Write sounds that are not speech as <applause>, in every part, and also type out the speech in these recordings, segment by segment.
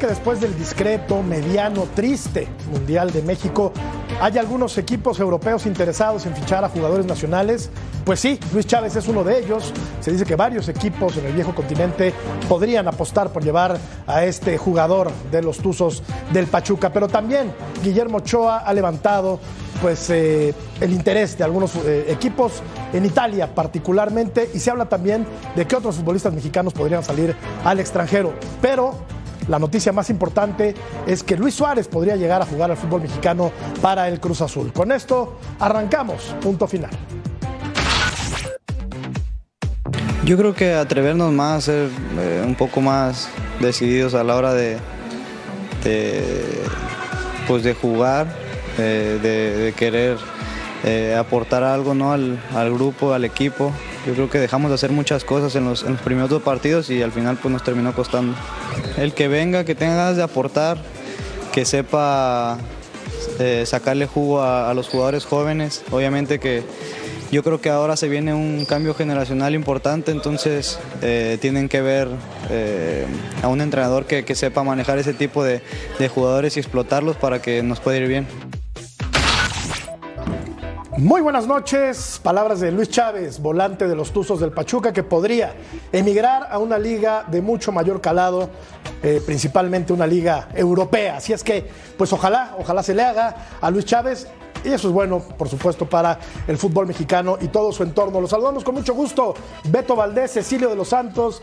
Que después del discreto, mediano, triste Mundial de México, hay algunos equipos europeos interesados en fichar a jugadores nacionales? Pues sí, Luis Chávez es uno de ellos. Se dice que varios equipos en el viejo continente podrían apostar por llevar a este jugador de los Tuzos del Pachuca. Pero también Guillermo Ochoa ha levantado pues eh, el interés de algunos eh, equipos en Italia particularmente y se habla también de que otros futbolistas mexicanos podrían salir al extranjero. Pero la noticia más importante es que Luis Suárez podría llegar a jugar al fútbol mexicano para el Cruz Azul. Con esto arrancamos, punto final. Yo creo que atrevernos más ser eh, un poco más decididos a la hora de, pues de jugar, eh, de, querer eh, aportar algo ¿no? al, al, grupo, al equipo. Yo creo que dejamos de hacer muchas cosas en los, en los primeros dos partidos y al final pues, nos terminó costando. El que venga, que tenga ganas de aportar, que sepa eh, sacarle jugo a, los jugadores jóvenes. Obviamente que yo creo que ahora se viene un cambio generacional importante, entonces eh, tienen que ver eh, a un entrenador que, que, sepa manejar ese tipo de, de jugadores y explotarlos para que nos pueda ir bien. Muy buenas noches. Palabras de Luis Chávez, volante de los Tuzos del Pachuca, que podría emigrar a una liga de mucho mayor calado, eh, principalmente una liga europea. Así es que, pues ojalá, ojalá se le haga a Luis Chávez. Y eso es bueno, por supuesto, para el fútbol mexicano y todo su entorno. Los saludamos con mucho gusto. Beto Valdés, Cecilio de los Santos,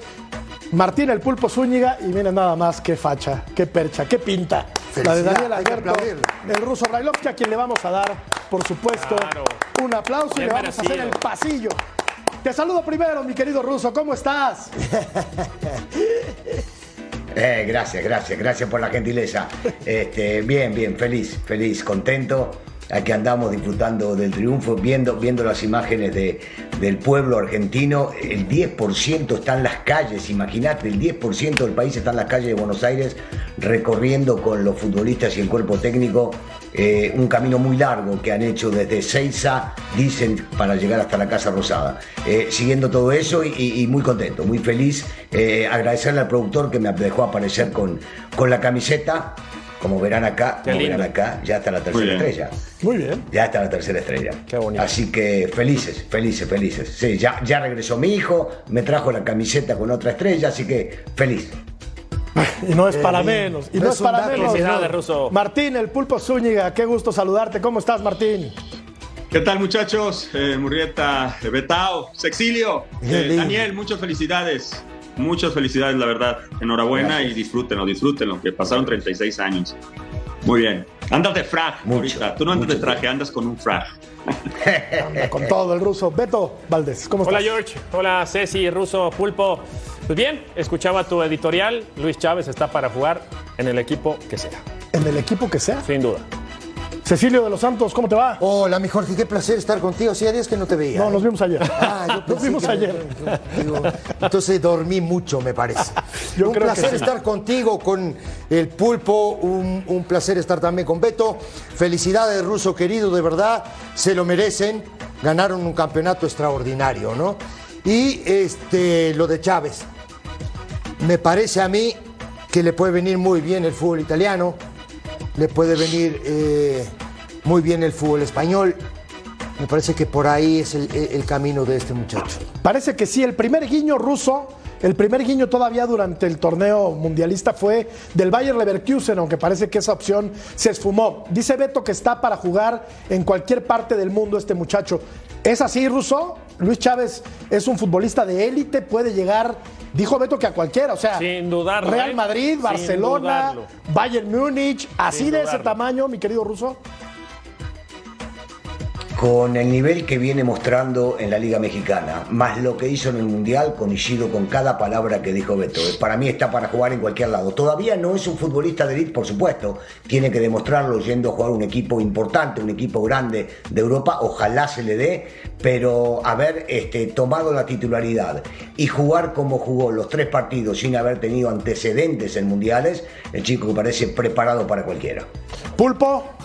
Martín el Pulpo Zúñiga y miren nada más qué facha, qué percha, qué pinta. La de Daniel Alberto, el ruso Brailovsky, a quien le vamos a dar, por supuesto, claro. un aplauso Bien y le vamos merecido. a hacer el pasillo. Te saludo primero, mi querido ruso, ¿cómo estás? <laughs> Eh, gracias, gracias, gracias por la gentileza. <laughs> Este, bien, bien, feliz, feliz, contento. Aquí andamos disfrutando del triunfo, viendo, viendo las imágenes de, del pueblo argentino. El 10% está en las calles, imagínate, el 10% del país está en las calles de Buenos Aires recorriendo con los futbolistas y el cuerpo técnico eh, un camino muy largo que han hecho desde Seiza, dicen, para llegar hasta la Casa Rosada. Eh, siguiendo todo eso y, muy contento, muy feliz. Eh, agradecerle al productor que me dejó aparecer con, con la camiseta. Como verán acá, como verán acá, ya está la tercera Muy estrella. Muy bien. Ya está la tercera estrella. Qué bonito. Así que felices, felices, felices. Sí, ya, ya regresó mi hijo, me trajo la camiseta con otra estrella, así que feliz. <laughs> Y no es para menos. Y no, es para menos. Felicidades, Ruso. Martín, el pulpo Zúñiga, qué gusto saludarte. ¿Cómo estás, Martín? ¿Qué tal, muchachos? Eh, Murrieta, Betao, Sexilio, eh, Daniel, muchas felicidades. Muchas felicidades, la verdad. Enhorabuena Gracias. y disfrútenlo, disfrútenlo, que pasaron 36 años. Muy bien. Andas de frag Mucho, ahorita. Tú no andas mucho. de traje, andas con un frag. Anda <laughs> con todo el ruso. Beto Valdés, ¿cómo Hola estás? George, hola Ceci, Ruso, Pulpo. Pues bien, escuchaba tu editorial. Luis Chávez está para jugar en el equipo que sea, En el equipo que sea. sin duda. Cecilio de los Santos, ¿cómo te va? Hola, mi Jorge, qué placer estar contigo. Hacía días que no te veía. No, ¿eh? nos vimos ayer. Ah, yo <laughs> nos vimos que- ayer. Digo, Entonces dormí mucho, me parece. <laughs> Yo un creo que placer sí. estar contigo, con el pulpo, un, un placer estar también con Beto. Felicidades, Ruso querido, de verdad, se lo merecen. Ganaron un campeonato extraordinario, ¿no? Y este, lo de Chávez. Me parece a mí que le puede venir muy bien el fútbol italiano, le puede venir eh, muy bien el fútbol español. Me parece que por ahí es el, camino de este muchacho. Parece que sí, el primer guiño ruso, el primer guiño todavía durante el torneo mundialista fue del Bayer Leverkusen, aunque parece que esa opción se esfumó. Dice Beto que está para jugar en cualquier parte del mundo este muchacho. ¿Es así, Russo? Luis Chávez es un futbolista de élite, puede llegar, dijo Beto que a cualquiera, o sea, Sin dudarlo, Real ¿eh? Madrid, Barcelona. Bayern Múnich, así de ese tamaño, mi querido Russo. Con el nivel que viene mostrando en la Liga Mexicana, más lo que hizo en el Mundial, coincido con cada palabra que dijo Beto. Para mí está para jugar en cualquier lado. Todavía no es un futbolista de élite, por supuesto. Tiene que demostrarlo yendo a jugar un equipo importante, un equipo grande de Europa. Ojalá se le dé, pero haber este, tomado la titularidad y jugar como jugó los tres partidos sin haber tenido antecedentes en mundiales, el chico parece preparado para cualquiera. Pulpo,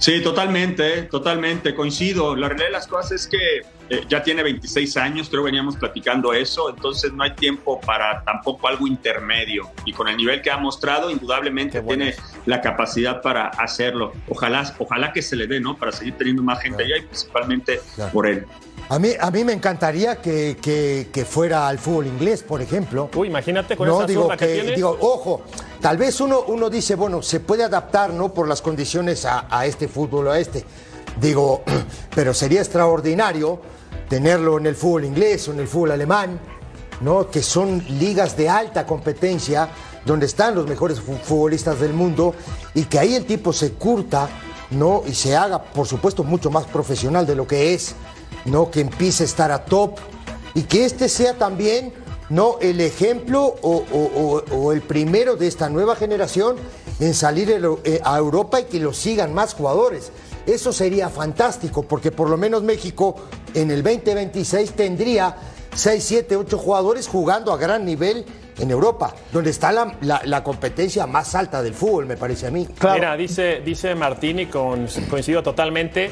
Sí, totalmente, totalmente, coincido. La realidad de las cosas es que eh, ya tiene 26 años, creo que veníamos platicando eso, entonces no hay tiempo para tampoco algo intermedio. Y con el nivel que ha mostrado, indudablemente bueno tiene la capacidad para hacerlo. Ojalá, ojalá que se le dé, ¿no? Para seguir teniendo más gente allá y principalmente Claro. por él. A mí, a mí me encantaría que, que- que fuera al fútbol inglés, por ejemplo. Uy, imagínate con no, esa digo que, que, tiene. digo, ojo, tal vez uno, uno dice, bueno, se puede adaptar, ¿no? Por las condiciones a, a este fútbol o a este. Digo, <clears throat> pero sería extraordinario tenerlo en el fútbol inglés o en el fútbol alemán, ¿no? Que son ligas de alta competencia, donde están los mejores fu- futbolistas del mundo, y que ahí el tipo se curta, ¿no? Y se haga, por supuesto, mucho más profesional de lo que es, ¿no? Que empiece a estar a top y que este sea también no el ejemplo o, o- o- o el primero de esta nueva generación en salir eh, a Europa y que lo sigan más jugadores. Eso sería fantástico porque por lo menos México en el 2026 tendría 6, 7, 8 jugadores jugando a gran nivel en Europa, donde está la, la- la competencia más alta del fútbol, me parece a mí. Claro. Mira, dice, dice Martini, con, coincido totalmente.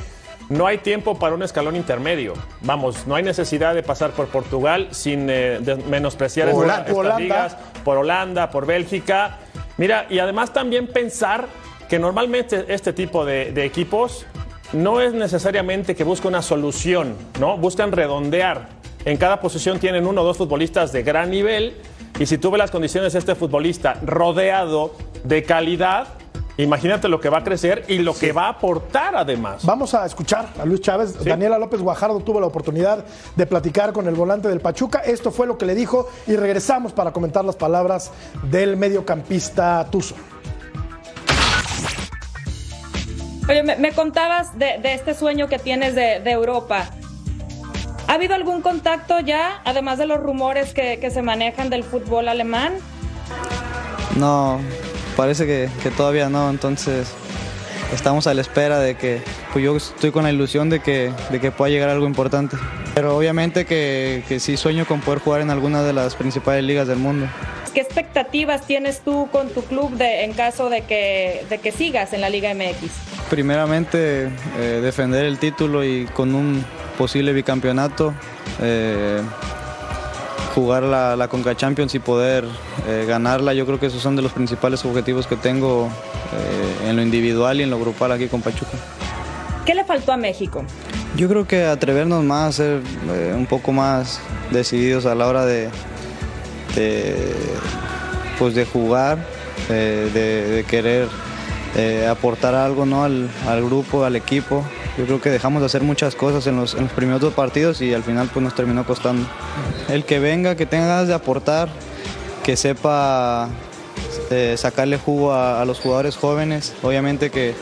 No hay tiempo para un escalón intermedio. Vamos, no hay necesidad de pasar por Portugal sin eh, de- menospreciar Por estas Holanda. ligas, por Holanda, por Bélgica. Mira, y además también pensar que normalmente este tipo de, de equipos no es necesariamente que busque una solución, ¿no? Buscan redondear. En cada posición tienen uno o dos futbolistas de gran nivel y si tú ves las condiciones de este futbolista rodeado de calidad, imagínate lo que va a crecer y lo que va a aportar además. Vamos a escuchar a Luis Chávez. Sí. Daniela López Guajardo tuvo la oportunidad de platicar con el volante del Pachuca. Esto fue lo que le dijo y regresamos para comentar las palabras del mediocampista Tuzo. Oye, me, me contabas de, de este sueño que tienes de, de Europa. ¿Ha habido algún contacto ya, además de los rumores que, que se manejan del fútbol alemán? No, parece que, que todavía no, entonces estamos a la espera de que, pues yo estoy con la ilusión de que, de que pueda llegar algo importante. Pero obviamente que, que sí sueño con poder jugar en alguna de las principales ligas del mundo. ¿Qué expectativas tienes tú con tu club de, en caso de que, de que sigas en la Liga MX? Primeramente eh, defender el título y con un posible bicampeonato, eh, jugar la, la Conca Champions y poder eh, ganarla, yo creo que esos son de los principales objetivos que tengo en lo individual y en lo grupal aquí con Pachuca. ¿Qué le faltó a México? Yo creo que atrevernos más, ser un poco más decididos a la hora de, de, pues de jugar, de, de querer eh, aportar algo ¿no? al, al grupo, al equipo. Yo creo que dejamos de hacer muchas cosas en los, en los primeros dos partidos y al final pues nos terminó costando. El que venga, que tenga ganas de aportar, que sepa eh, sacarle jugo a, los jugadores jóvenes. Obviamente que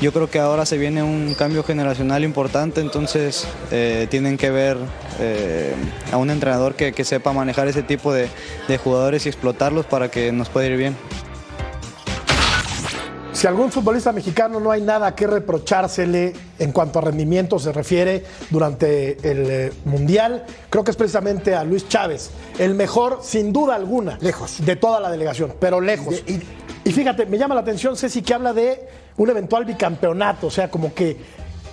yo creo que ahora se viene un cambio generacional importante, entonces eh, tienen que ver eh, a un entrenador que, que sepa manejar ese tipo de, de jugadores y explotarlos para que nos pueda ir bien. Si algún futbolista mexicano no hay nada que reprochársele en cuanto a rendimiento se refiere durante el eh, Mundial, creo que es precisamente a Luis Chávez, el mejor sin duda alguna Lejos. de toda la delegación, pero lejos. De- y- y fíjate, me llama la atención Ceci que habla de un eventual bicampeonato, o sea, como que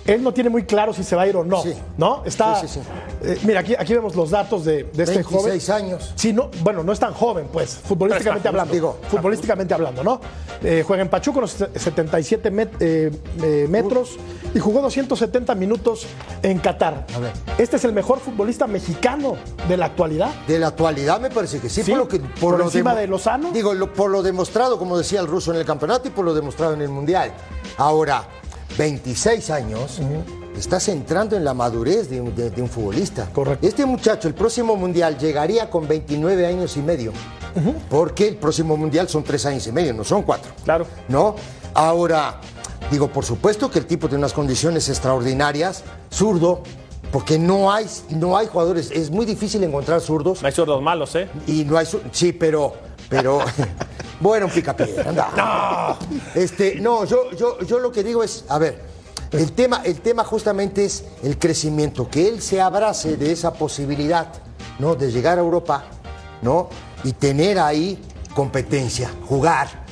él no tiene muy claro si se va a ir o no, Sí. ¿no? Está, Sí, sí, sí. eh, mira, aquí, aquí vemos los datos de, de este joven. 26 años. Sí, no, bueno, no es tan joven, pues, futbolísticamente hablando. Digo, futbolísticamente hablando, ¿no? Eh, juega en Pachuca unos 77 met- eh, eh, metros y jugó 270 minutos en Qatar. A ver. Este es el mejor futbolista mexicano de la actualidad. De la actualidad me parece que sí, por lo que por lo encima de Lozano. Digo, lo- por lo demostrado, como decía el ruso en el campeonato y por lo demostrado en el mundial. Ahora, 26 años, estás entrando en la madurez de un, de- de un futbolista. Correcto. Este muchacho, el próximo mundial, llegaría con 29 años y medio. Porque el próximo mundial son tres años y medio, no son cuatro. Claro. ¿No? Ahora, digo, por supuesto que el tipo tiene unas condiciones extraordinarias, zurdo, porque no hay, no hay jugadores, es muy difícil encontrar zurdos. No hay zurdos malos, ¿eh? Y no hay sí, pero pero <laughs> bueno, un picapiedra, <laughs> anda. No. Este, no, yo, yo, yo lo que digo es, a ver, el tema, el tema justamente es el crecimiento, que él se abrace de esa posibilidad, ¿no? De llegar a Europa, ¿no? Y tener ahí competencia, jugar.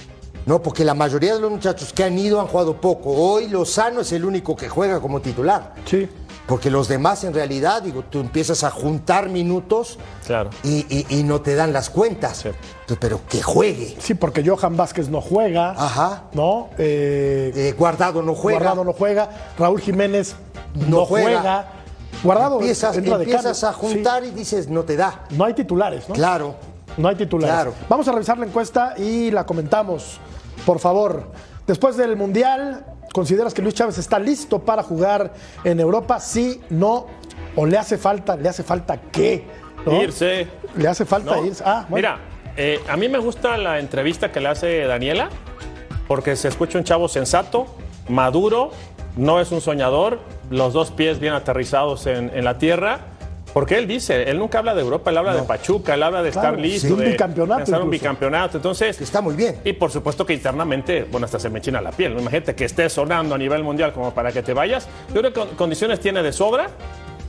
No, porque la mayoría de los muchachos que han ido han jugado poco. Hoy Lozano es el único que juega como titular. Sí. Porque los demás, en realidad, digo, tú empiezas a juntar minutos Claro. y, y- y no te dan las cuentas. Sí. Pero que juegue. Sí, porque Johan Vázquez no juega. Ajá. ¿No? Eh, Eh, Guardado no juega. Guardado no juega. Raúl Jiménez no, No juega. juega. Guardado empiezas empiezas a juntar y dices, no te da. No hay titulares, ¿no? Claro. No hay titulares. Claro. Vamos a revisar la encuesta y la comentamos, por favor. Después del Mundial, ¿consideras que Luis Chávez está listo para jugar en Europa? Sí, no. ¿O le hace falta? ¿Le hace falta qué? ¿No? Irse. Le hace falta ¿no? irse. Ah, bueno. Mira, eh, a mí me gusta la entrevista que le hace Daniela, porque se escucha un chavo sensato, maduro, no es un soñador, los dos pies bien aterrizados en, en la tierra. Porque él dice, él nunca habla de Europa, él habla de Pachuca, él habla de Claro, estar listo, sí, un de bicampeonato un bicampeonato. Entonces, Está muy bien. y por supuesto que internamente, bueno, hasta se me china la piel. Imagínate que estés sonando a nivel mundial como para que te vayas. Yo creo que con- condiciones tiene de sobra.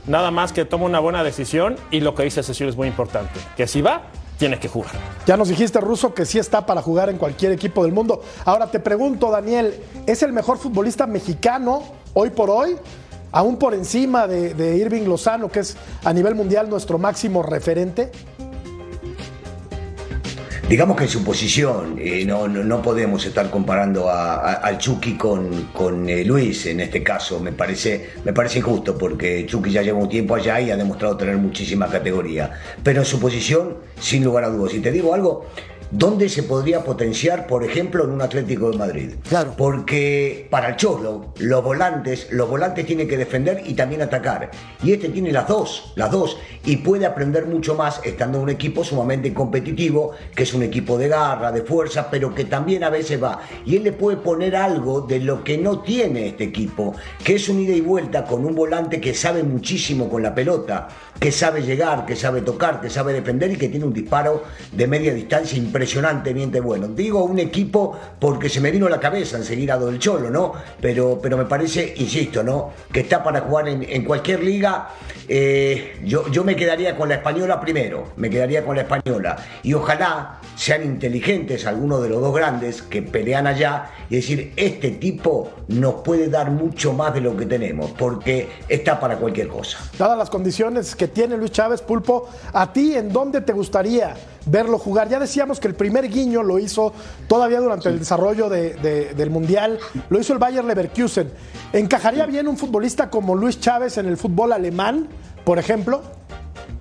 Nada más que toma una buena decisión y lo que dice Cecilio es muy importante. Que si va, tiene que jugar. Ya nos dijiste, Russo, que sí está para jugar en cualquier equipo del mundo. Ahora te pregunto, Daniel, ¿es el mejor futbolista mexicano hoy por hoy? Aún por encima de, Irving Lozano, que es a nivel mundial nuestro máximo referente. Digamos que en su posición, eh, no, no, no podemos estar comparando a- a- al Chucky con, con eh, Luis en este caso. Me parece, me parece injusto porque Chucky ya lleva un tiempo allá y ha demostrado tener muchísima categoría. Pero en su posición, sin lugar a dudas. Y te digo algo, ¿dónde se podría potenciar, por ejemplo, en un Atlético de Madrid? Claro. Porque para el Cholo, los volantes, los volantes tienen que defender y también atacar. Y este tiene las dos, las dos. Y puede aprender mucho más estando en un equipo sumamente competitivo, que es un equipo de garra, de fuerza, pero que también a veces va. Y él le puede poner algo de lo que no tiene este equipo, que es un ida y vuelta con un volante que sabe muchísimo con la pelota, que sabe llegar, que sabe tocar, que sabe defender y que tiene un disparo de media distancia impresionantemente bueno. Digo un equipo porque se me vino a la cabeza enseguida del Cholo, ¿no? Pero, pero me parece, insisto, ¿no? Que está para jugar en, en cualquier liga. Eh, yo, yo me quedaría con la española primero, me quedaría con la española. Y ojalá sean inteligentes algunos de los dos grandes que pelean allá y decir, este tipo nos puede dar mucho más de lo que tenemos, porque está para cualquier cosa. Dadas las condiciones que tiene Luis Chávez Pulpo, ¿a ti en dónde te gustaría verlo jugar? Ya decíamos que el primer guiño lo hizo todavía durante el desarrollo de- de- del Mundial, lo hizo el Bayer Leverkusen. ¿Encajaría bien un futbolista como Luis Chávez en el fútbol alemán, por ejemplo?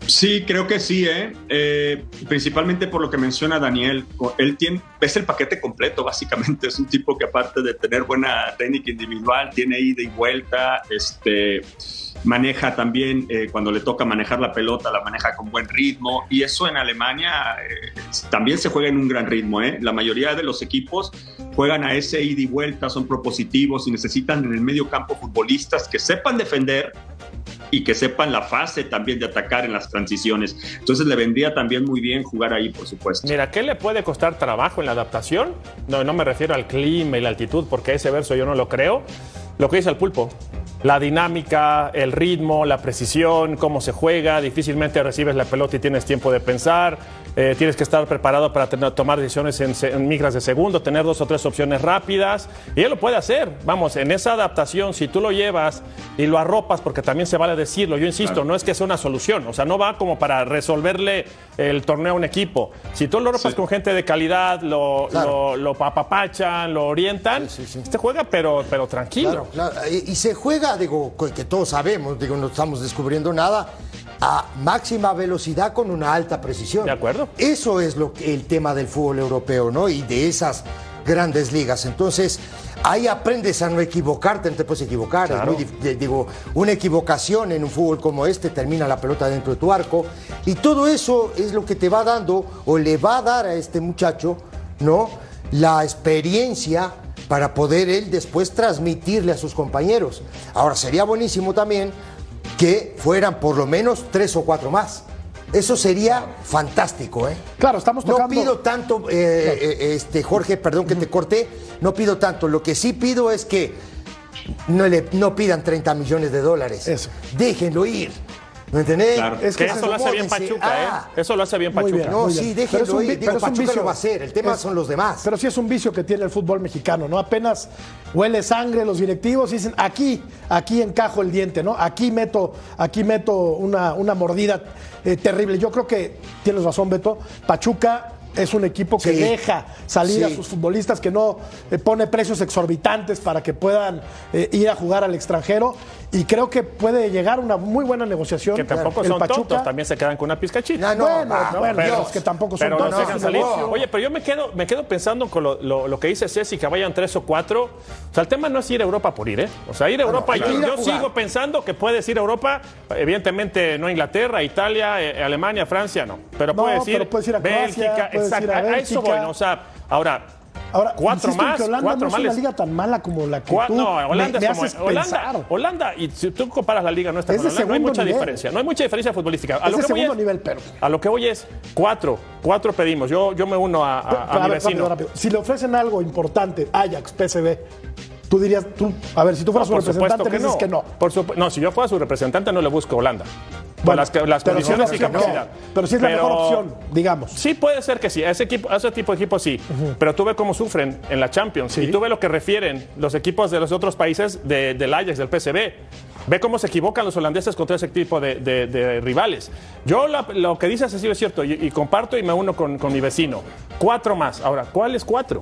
Sí, creo que sí, ¿eh? Eh, principalmente por lo que menciona Daniel. Él tiene, es el paquete completo, básicamente. <laughs> Es un tipo que aparte de tener buena técnica individual, tiene ida y vuelta, este, maneja también, eh, cuando le toca manejar la pelota, la maneja con buen ritmo. Y eso en Alemania eh, también se juega en un gran ritmo, ¿eh? La mayoría de los equipos juegan a ese ida y vuelta, son propositivos y necesitan en el medio campo futbolistas que sepan defender, y que sepan la fase también de atacar en las transiciones. Entonces le vendría también muy bien jugar ahí, por supuesto. Mira, ¿qué le puede costar trabajo en la adaptación? No, no me refiero al clima y la altitud, porque ese verso yo no lo creo. Lo que dice el pulpo. La dinámica, el ritmo, la precisión, cómo se juega, difícilmente recibes la pelota y tienes tiempo de pensar, eh, tienes que estar preparado para tener- tomar decisiones en, en micras de segundo, tener dos o tres opciones rápidas, y él lo puede hacer. Vamos, en esa adaptación, si tú lo llevas y lo arropas, porque también se vale decirlo, yo insisto, no es que sea una solución, o sea, no va como para resolverle el torneo a un equipo. Si tú lo arropas Sí. con gente de calidad, lo, Claro. lo, lo apapachan, lo orientan, este juega, pero, pero tranquilo. Claro, claro. Y, y se juega, digo, que todos sabemos, digo, no estamos descubriendo nada, a máxima velocidad con una alta precisión. De acuerdo. Eso es lo que, el tema del fútbol europeo, ¿no? Y de esas grandes ligas. Entonces, ahí aprendes a no equivocarte, no te puedes equivocar. Es muy de- digo, una equivocación en un fútbol como este termina la pelota dentro de tu arco. Y todo eso es lo que te va dando o le va a dar a este muchacho, ¿no? La experiencia para poder él después transmitirle a sus compañeros. Ahora, sería buenísimo también que fueran por lo menos tres o cuatro más. Eso sería fantástico, ¿eh? Claro, estamos No tocando. pido tanto, eh, eh, este, Jorge, perdón que te corté, no pido tanto. Lo que sí pido es que no, le, no pidan 30 millones de dólares. Eso. Déjenlo ir. ¿Me entendés? Claro. Es Que que eso lo hace bien. Pachuca, Ah, ¿eh? Eso lo hace bien Muy Pachuca. bien. No, Muy sí, bien. déjenlo Pero es un ir. Digo, pero es un Pachuca vicio. lo va a hacer. El tema Es- son los demás. Pero sí es un vicio que tiene el fútbol mexicano, ¿no? Apenas huele sangre los directivos y dicen, aquí, aquí encajo el diente, ¿no? Aquí meto, aquí meto una, una mordida eh, terrible. Yo creo que tienes razón, Beto. Pachuca es un equipo que Sí. deja salir a sus futbolistas, que no eh, pone precios exorbitantes para que puedan eh, ir a jugar al extranjero. Y creo que puede llegar una muy buena negociación. Que tampoco el son Pachuca. tontos, también se quedan con una pizcachita. Ah, no, bueno, ah, bueno, pero- es que tampoco son Pero no tontos. no, salir. no. Oye, pero yo me quedo, me quedo pensando con lo, lo- lo que dice Ceci, que vayan tres o cuatro. O sea, el tema no es ir a Europa por ir, ¿eh? O sea, ir a Europa, yo, sigo pensando que puedes ir a Europa, evidentemente no a Inglaterra, Italia, eh, Alemania, Francia, no. Pero No, puedes ir pero puedes ir a Croacia, Bélgica, ir exacto. a A, eso voy, ¿no? O sea, ahora, Ahora, cuatro insisto más, que Holanda cuatro no es una liga tan mala como la que Cua- tú no, Holanda me, me es como haces Holanda, pensar. Holanda, y si tú comparas la liga nuestra Es con Holanda, no hay mucha nivel. diferencia. No hay mucha diferencia futbolística. A Es lo que voy segundo es- nivel, pero. A lo que voy es cuatro, cuatro pedimos. Yo, yo me uno a, a- a Pero, mi a ver, vecino. rápido, rápido. Si le ofrecen algo importante, Ajax, PSV, tú dirías, tú, a ver, si tú fueras su representante, que dices no. que no. Por no, si yo fuera su representante, no le busco Holanda. Bueno, las, sí condiciones y capacidad. no, pero sí es la mejor opción, digamos. Sí, puede ser que sí. A ese, equipo, a ese tipo de equipos sí. Pero tú ves cómo sufren en la Champions. Y tú ves lo que refieren los equipos de los otros países de- del Ajax, del PSV. Ve cómo se equivocan los holandeses contra ese tipo de, de- de rivales. Yo la- lo que dices así es cierto y, y comparto y me uno con, con mi vecino. Cuatro más. Ahora, ¿cuáles cuatro?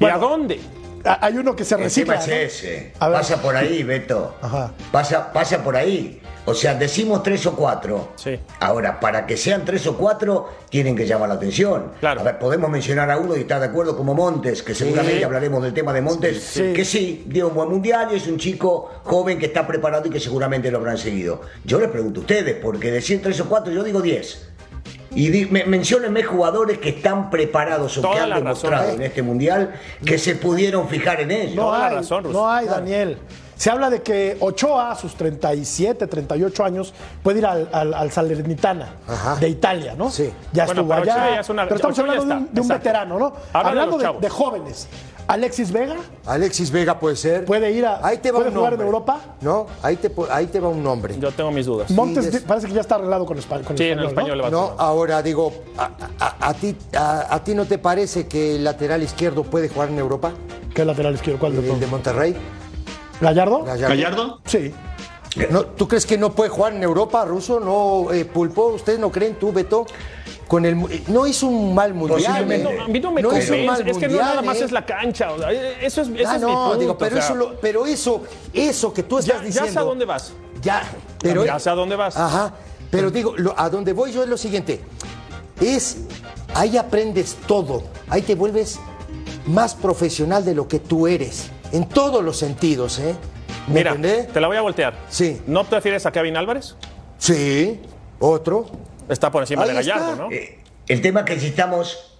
¿Y a dónde? A- Hay uno que se El tema recicla. es ¿no? ese. A ver. Pasa por ahí, Beto. Ajá. Pasa, pasa por ahí. O sea, decimos tres o cuatro. Sí. Ahora, para que sean tres o cuatro, tienen que llamar la atención. Claro. A ver, podemos mencionar a uno y estar de acuerdo como Montes, que seguramente hablaremos del tema de Montes, Sí. que sí, dio un buen mundial y es un chico joven que está preparado y que seguramente lo habrán seguido. Yo les pregunto a ustedes, porque decir tres o cuatro, yo digo diez. Y di- me, menciónenme jugadores que están preparados o Toda que han razón, demostrado ¿eh? en este mundial que se pudieron fijar en ellos. No hay, razón, no hay, Daniel. Se habla de que Ochoa, a sus 37, 38 años, puede ir al, al- al Salernitana Ajá. de Italia, ¿no? Sí. Ya Bueno, estuvo pero allá. Ochoa ya es una- pero estamos Ochoa ya hablando de un, de veterano, ¿no? Habla hablando de jóvenes. Alexis Vega Alexis Vega puede ser. puede ir a. Ahí te va ¿Puede un jugar en nombre. Europa? No, ahí te, ahí te va un nombre. Yo tengo mis dudas. Montes parece que ya está arreglado con, Espa- con Sí, en el español le va a No, ahora digo, a, a- a ti, a, a ti no te parece que el lateral izquierdo puede jugar en Europa? ¿Qué lateral izquierdo? ¿Cuál de El de? Monterrey. ¿Gallardo? ¿Gallardo? Sí. No, ¿Tú crees que no puede jugar en Europa, Ruso? ¿No, eh, Pulpo? ¿Ustedes no creen tú, Beto? Con el, no hizo un mal mundial. Posiblemente. ¿eh? No, a mí no me hizo un mal Es que no nada más ¿eh? es la cancha. o sea, Eso es, Ah, es mi no, punto. digo, pero, o sea, eso lo- pero eso, eso que tú estás ya, diciendo. ya sé a dónde vas. Ya, pero ya sé a dónde vas. Ajá, pero digo, lo- a donde voy yo es lo siguiente. Es, ahí aprendes todo, ahí te vuelves más profesional de lo que tú eres, en todos los sentidos, ¿eh? ¿Me Mira, entendés? te la voy a voltear. Sí. ¿No te refieres a Kevin Álvarez? Sí, otro. Está por encima Ahí de Gallardo, está. ¿no? Eh, el tema que si estamos,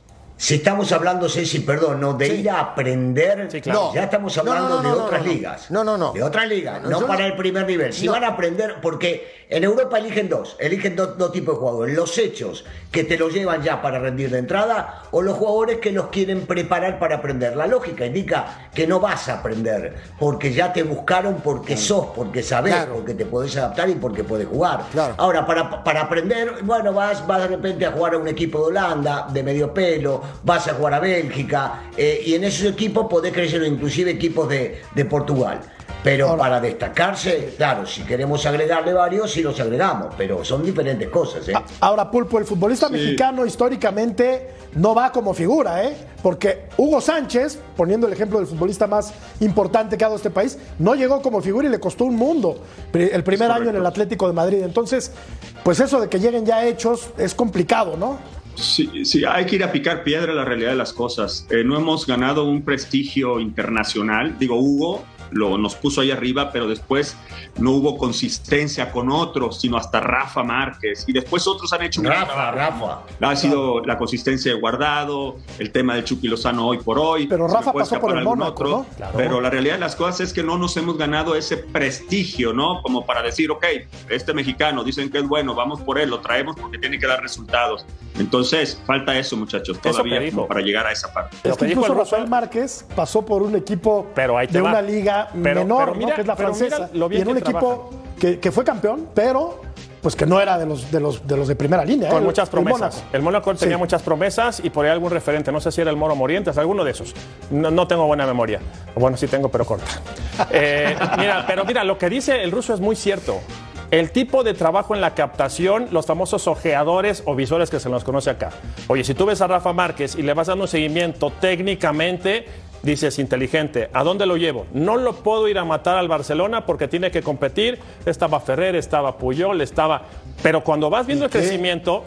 si estamos hablando, Ceci, perdón, ¿no? de Sí. ir a aprender, Sí, claro. No. ya estamos hablando no, de otras ligas. No, no, no. De otras ligas, No, para el primer nivel. Si van a aprender, porque en Europa eligen dos, eligen dos, dos tipos de jugadores. Los hechos que te los llevan ya para rendir de entrada o los jugadores que los quieren preparar para aprender. La lógica indica que no vas a aprender porque ya te buscaron porque sos, porque sabés, Claro. porque te podés adaptar y porque podés jugar. Claro. Ahora, para, para aprender, bueno, vas, vas de repente a jugar a un equipo de Holanda, de medio pelo, vas a jugar a Bélgica, eh, y en esos equipos podés crecer inclusive equipos de, de Portugal. Pero para destacarse, claro, si queremos agregarle varios, sí los agregamos, pero son diferentes cosas. ¿eh? Ahora, Pulpo, el futbolista mexicano históricamente no va como figura, ¿eh? Porque Hugo Sánchez, poniendo el ejemplo del futbolista más importante que ha dado este país, no llegó como figura y le costó un mundo el primer año en el Atlético de Madrid. Entonces, pues eso de que lleguen ya hechos es complicado, ¿no? Sí, sí, hay que ir a picar piedra la realidad de las cosas. Eh, no hemos ganado un prestigio internacional. Digo, Hugo lo, nos puso ahí arriba, pero después no hubo consistencia con otros, sino hasta Rafa Márquez. Y después otros han hecho un Rafa, Rafa. Ha sido la consistencia de Guardado, el tema de Chucky Lozano hoy por hoy. Pero Rafa puede pasó por el Mónaco, ¿no? Claro. Pero la realidad de las cosas es que no nos hemos ganado ese prestigio, ¿no? Como para decir, ok, este mexicano dicen que es bueno, vamos por él, lo traemos porque tiene que dar resultados. Entonces, falta eso, muchachos, Eso todavía como para llegar a esa parte. Es que incluso Rafael Márquez pasó por un equipo Pero ahí te de va. una liga Pero- menor, pero mira- ¿no? que es la francesa, lo bien y en un que equipo que, que fue campeón, pero pues que no era de los de los de los de primera línea. Con ¿eh? muchas promesas. El Mónaco tenía Sí. muchas promesas y por ahí algún referente. No sé si era el Moro Morientes, alguno de esos. No, no tengo buena memoria. Bueno, sí tengo, pero corta. <laughs> Eh, mira, pero mira, lo que dice el ruso es muy cierto. El tipo de trabajo en la captación, los famosos ojeadores o visores que se nos conoce acá. Oye, si tú ves a Rafa Márquez y le vas dando un seguimiento técnicamente, dices inteligente, ¿a dónde lo llevo? No lo puedo ir a matar al Barcelona porque tiene que competir. Estaba Ferrer, estaba Puyol, estaba. Pero cuando vas viendo el crecimiento,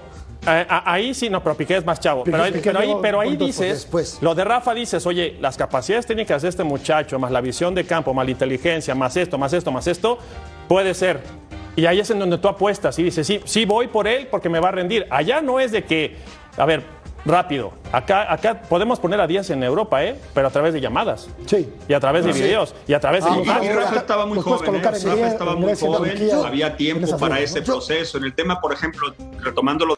eh, ahí sí, no, pero Piqué es más chavo. Piqué- pero ahí, Piqué pero ahí, pero dices, lo de Rafa dices, oye, las capacidades técnicas de este muchacho, más la visión de campo, más la inteligencia, más esto, más esto, más esto, puede ser. Y ahí es en donde tú apuestas y dices, sí, sí voy por él porque me va a rendir. Allá no es de que, a ver, rápido. Acá, acá podemos poner a Díaz en Europa, ¿eh? Pero a través de llamadas. Sí. Y a través de videos. Y a través de Ah, Y, imagen. y Rafa estaba muy joven, ¿eh? Rafa estaba muy joven, Turquía. había tiempo para ese proceso. En el tema, por ejemplo, retomando lo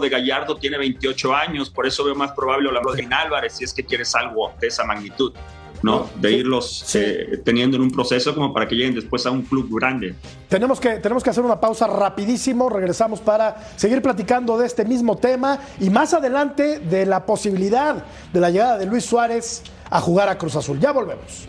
de Gallardo, tiene 28 años, por eso veo más probable hablar de Álvarez si es que quieres algo de esa magnitud, ¿no? De irlos eh, teniendo en un proceso como para que lleguen después a un club grande. Tenemos que, tenemos que hacer una pausa rapidísimo, regresamos para seguir platicando de este mismo tema y más adelante de la posibilidad de la llegada de Luis Suárez a jugar a Cruz Azul. Ya volvemos.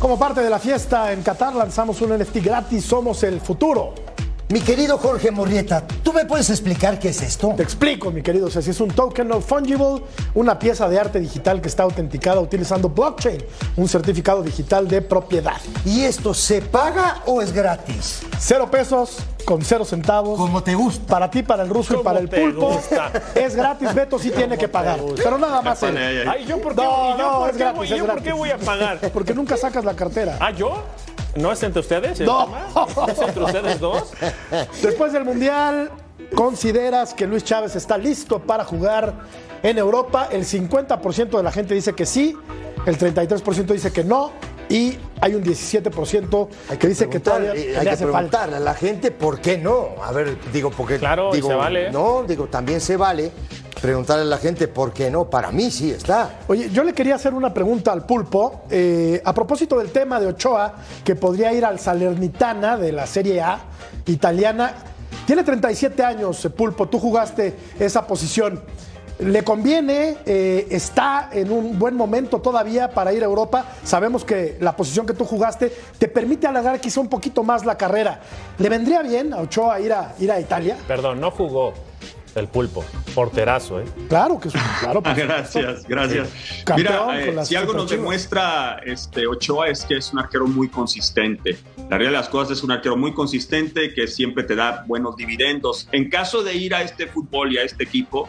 Como parte de la fiesta en Qatar lanzamos un NFT gratis, somos el futuro. Mi querido Jorge Morrieta, ¿tú me puedes explicar qué es esto? Te explico, mi querido Ceci, es un token no fungible, una pieza de arte digital que está autenticada utilizando blockchain, un certificado digital de propiedad. ¿Y esto se paga o es gratis? Cero pesos con cero centavos. Como te gusta. Para ti, para el ruso y para el pulpo. gusta. <laughs> Es gratis, Beto sí tiene que pagar. Pero nada más. Ay, ay, ay. Ay, ¿yo por qué, No, y yo no, por es qué gratis, voy, es yo por qué voy a pagar? Porque nunca sacas la cartera. ¿Ah, yo? ¿No es entre ustedes? ¿No es entre ustedes dos? <laughs> Después del Mundial, ¿consideras que Luis Chávez está listo para jugar en Europa? El 50% de la gente dice que sí, el 33% dice que no y hay un 17% que dice que todavía eh, hay que hace falta. preguntarle a la gente por qué no. A ver, digo, porque. Claro, digo, se vale. No, digo, también se vale preguntarle a la gente por qué no. Para mí sí está. Oye, yo le quería hacer una pregunta al pulpo eh, a propósito del tema de Ochoa, que podría ir al Salernitana de la Serie A italiana. Tiene 37 años, eh, pulpo, tú jugaste esa posición. ¿Le conviene? Eh, ¿Está en un buen momento todavía para ir a Europa? Sabemos que la posición que tú jugaste te permite alargar quizá un poquito más la carrera. ¿Le vendría bien a Ochoa ir a, ir a Italia? Perdón, no jugó el pulpo. Porterazo, ¿eh? Claro que sí, claro. <laughs> supuesto. Gracias, gracias. Campeón Mira, eh, si algo nos demuestra este, Ochoa es que es un arquero muy consistente. La realidad de las cosas es un arquero muy consistente que siempre te da buenos dividendos. En caso de ir a este fútbol y a este equipo,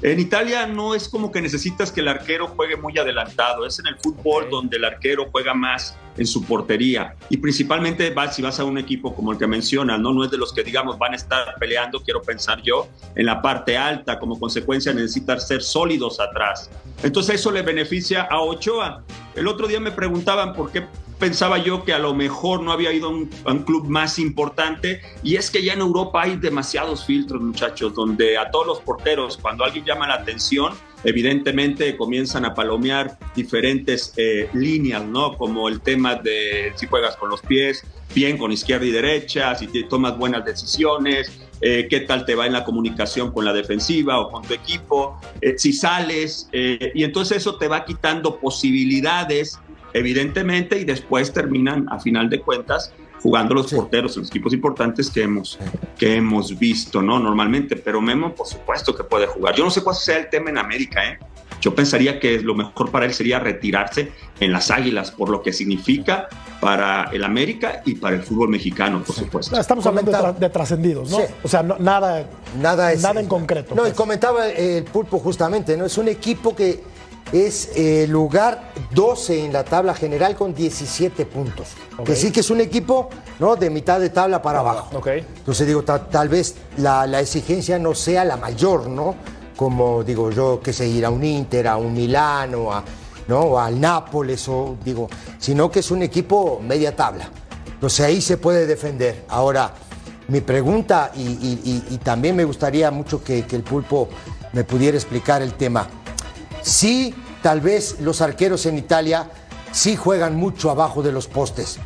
en Italia no es como que necesitas que el arquero juegue muy adelantado, es en el fútbol donde el arquero juega más en su portería y principalmente vas, si vas a un equipo como el que mencionas, ¿no? no es de los que digamos van a estar peleando, quiero pensar yo, en la parte alta, como consecuencia necesitan ser sólidos atrás. Entonces eso le beneficia a Ochoa. El otro día me preguntaban por qué pensaba yo que a lo mejor no había ido a un, club más importante y es que ya en Europa hay demasiados filtros, muchachos, donde a todos los porteros, cuando alguien llama la atención, evidentemente comienzan a palomear diferentes eh, líneas, ¿no? Como el tema de si juegas con los pies, bien con izquierda y derecha, si tomas buenas decisiones, eh, qué tal te va en la comunicación con la defensiva o con tu equipo, eh, si sales, eh, y entonces eso te va quitando posibilidades, evidentemente, y después terminan, a final de cuentas, jugando los porteros en los equipos importantes que hemos, que hemos visto, ¿no? Normalmente, pero Memo, por supuesto que puede jugar. Yo no sé cuál sea el tema en América, ¿eh? Yo pensaría que lo mejor para él sería retirarse en las Águilas, por lo que significa para el América y para el fútbol mexicano, por supuesto. Estamos hablando de, tra de trascendidos, ¿no? Sí. O sea, no, nada, nada, es, nada en concreto. No, pues. y comentaba el Pulpo justamente, ¿no? Es un equipo que es eh, lugar 12 en la tabla general con 17 puntos. Okay. Que sí que es un equipo ¿no? de mitad de tabla para abajo. Okay. Entonces digo, tal vez la, la, exigencia no sea la mayor, ¿no? Como digo yo, que se ir a un Inter, a un Milano, a, ¿no? o al Nápoles, o, digo, sino que es un equipo media tabla. Entonces ahí se puede defender. Ahora, mi pregunta, y, y, y también me gustaría mucho que, que el pulpo me pudiera explicar el tema. Sí, tal vez los arqueros en Italia sí juegan mucho abajo de los postes,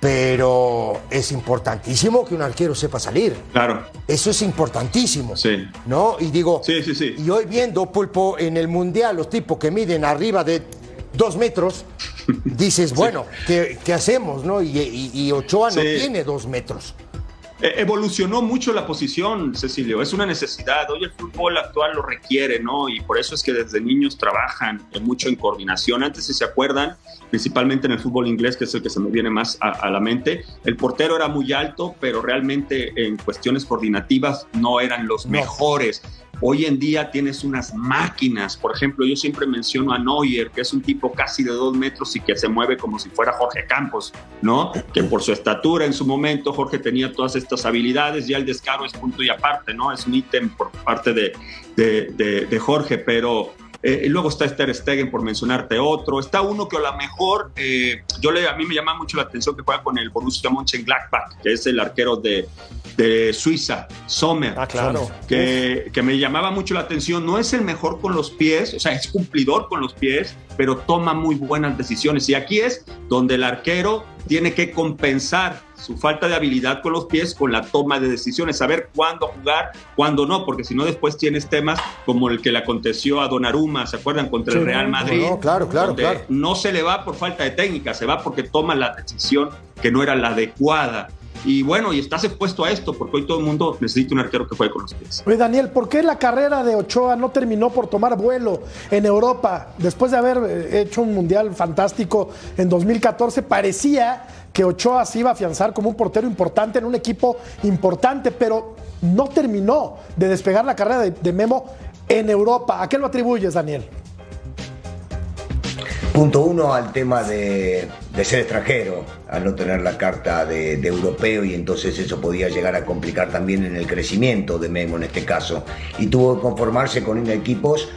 pero es importantísimo que un arquero sepa salir. Claro. Eso es importantísimo. Sí. ¿No? Y digo, sí, sí, sí. y hoy viendo, Pulpo, en el Mundial, los tipos que miden arriba de dos metros, <laughs> dices, bueno, sí. ¿qué, ¿qué, hacemos? ¿no? Y, y, y Ochoa no tiene dos metros. Evolucionó mucho la posición, Cecilio. Es una necesidad. Hoy el fútbol actual lo requiere, ¿no? Y por eso es que desde niños trabajan mucho en coordinación. Antes, si se acuerdan, principalmente en el fútbol inglés, que es el que se me viene más a, a, la mente, el portero era muy alto, pero realmente en cuestiones coordinativas no eran los no. mejores. Hoy en día tienes unas máquinas, por ejemplo, yo siempre menciono a Neuer, que es un tipo casi de dos metros y que se mueve como si fuera Jorge Campos, ¿no? Que por su estatura en su momento Jorge tenía todas estas habilidades, ya el descaro es punto y aparte, ¿no? Es un ítem por parte de, de, de, de Jorge, pero eh, y luego está Ter Stegen, por mencionarte otro. Está uno que a lo mejor, eh, yo le, a mí me llama mucho la atención que juega con el Borussia Mönchengladbach, que es el arquero de, de Suiza, Sommer. Ah, claro. Que, que, me llamaba mucho la atención. No es el mejor con los pies, o sea, es cumplidor con los pies, pero toma muy buenas decisiones. Y aquí es donde el arquero tiene que compensar su falta de habilidad con los pies con la toma de decisiones, saber cuándo jugar, cuándo no, porque si no después tienes temas como el que le aconteció a Donnarumma, ¿se acuerdan? Contra sí, el Real Madrid. No, claro, claro, claro. No se le va por falta de técnica, se va porque toma la decisión que no era la adecuada. Y bueno, y estás expuesto a esto, porque hoy todo el mundo necesita un arquero que juegue con los pies. Oye, Daniel, ¿por qué la carrera de Ochoa no terminó por tomar vuelo en Europa? Después de haber eh, hecho un mundial fantástico en 2014, parecía que Ochoa se iba a afianzar como un portero importante en un equipo importante, pero no terminó de despegar la carrera de, de Memo en Europa. ¿A qué lo atribuyes, Daniel? Punto uno al tema de, de, ser extranjero, al no tener la carta de, europeo y entonces eso podía llegar a complicar también en el crecimiento de Memo en este caso. Y tuvo que conformarse con equipos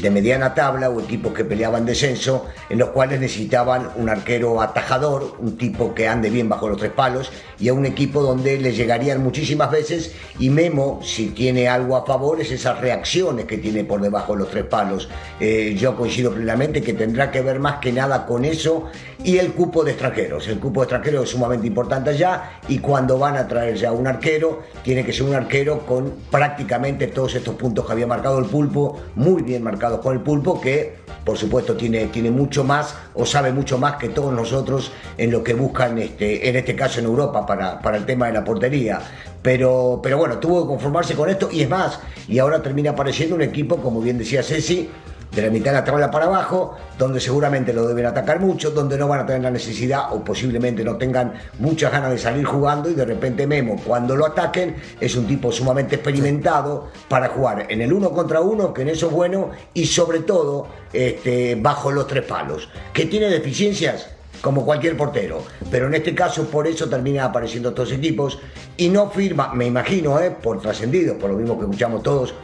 de mediana tabla o equipos que peleaban descenso, en los cuales necesitaban un arquero atajador, un tipo que ande bien bajo los tres palos, y a un equipo donde le llegarían muchísimas veces, y Memo, si tiene algo a favor, es esas reacciones que tiene por debajo de los tres palos. Eh, yo coincido plenamente que tendrá que ver más que nada con eso y el cupo de extranjeros. El cupo de extranjeros es sumamente importante allá, y cuando van a traer ya un arquero, tiene que ser un arquero con prácticamente todos estos puntos que había marcado el pulpo, muy bien marcado con el pulpo que por supuesto tiene, tiene mucho más o sabe mucho más que todos nosotros en lo que buscan este, en este caso en Europa para, para el tema de la portería. Pero, pero bueno, tuvo que conformarse con esto y es más, y ahora termina apareciendo un equipo, como bien decía Ceci, de la mitad de la tabla para abajo, donde seguramente lo deben atacar mucho, donde no van a tener la necesidad o posiblemente no tengan muchas ganas de salir jugando y de repente Memo, cuando lo ataquen, es un tipo sumamente experimentado para jugar en el uno contra uno, que en eso es bueno, y sobre todo este, bajo los tres palos. ¿Que tiene deficiencias? como cualquier portero. Pero en este caso, por eso terminan apareciendo estos equipos y no firma, me imagino, eh, por trascendido, por lo mismo que escuchamos todos,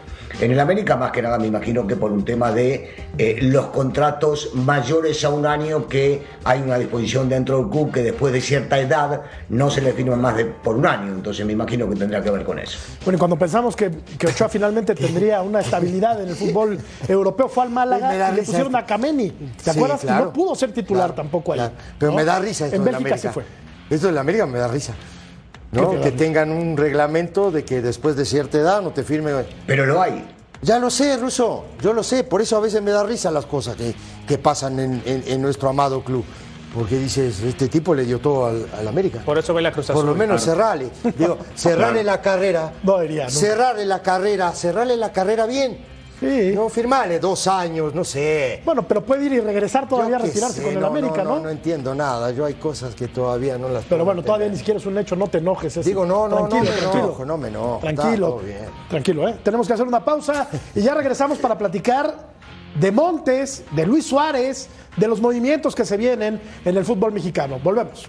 En el América más que nada me imagino que por un tema de eh, los contratos mayores a un año que hay una disposición dentro del club que después de cierta edad no se le firma más de por un año, entonces me imagino que tendría que ver con eso. Bueno, y cuando pensamos que, que Ochoa finalmente <laughs> tendría una estabilidad en el fútbol europeo, fue al Málaga y le pusieron a Kameni. ¿Te Sí, acuerdas? Claro. no pudo ser titular Claro, tampoco ahí. claro. Pero ¿no? me da risa esto En de Bélgica América. sí fue. Esto de la América me da risa. ¿Qué ¿no? Que tengan un reglamento de que después de cierta edad no te firme. Pero lo hay. Ya lo sé, Ruso, yo lo sé, por eso a veces me da risa las cosas que, que pasan en, en- en nuestro amado club. Porque dices, este tipo le dio todo al, al América. Por eso ve la Cruz Por lo menos claro. <laughs> cerrarle. Digo, cerrarle la carrera. No diría. Cerrarle la carrera, cerrarle la carrera bien. Sí. No, firmarle dos años, no sé. Bueno, pero puede ir y regresar todavía a retirarse sé, con el no, América, no, ¿no? No, entiendo nada. Yo hay cosas que todavía no las Pero bueno, todavía ni siquiera es un hecho, no te enojes. Digo, no, no, no tranquilo, me tranquilo. enojo, no me enojo, Tranquilo, todo bien. tranquilo, ¿eh? Tenemos que hacer una pausa y ya regresamos para platicar de Montes, de Luis Suárez, de los movimientos que se vienen en el fútbol mexicano. Volvemos.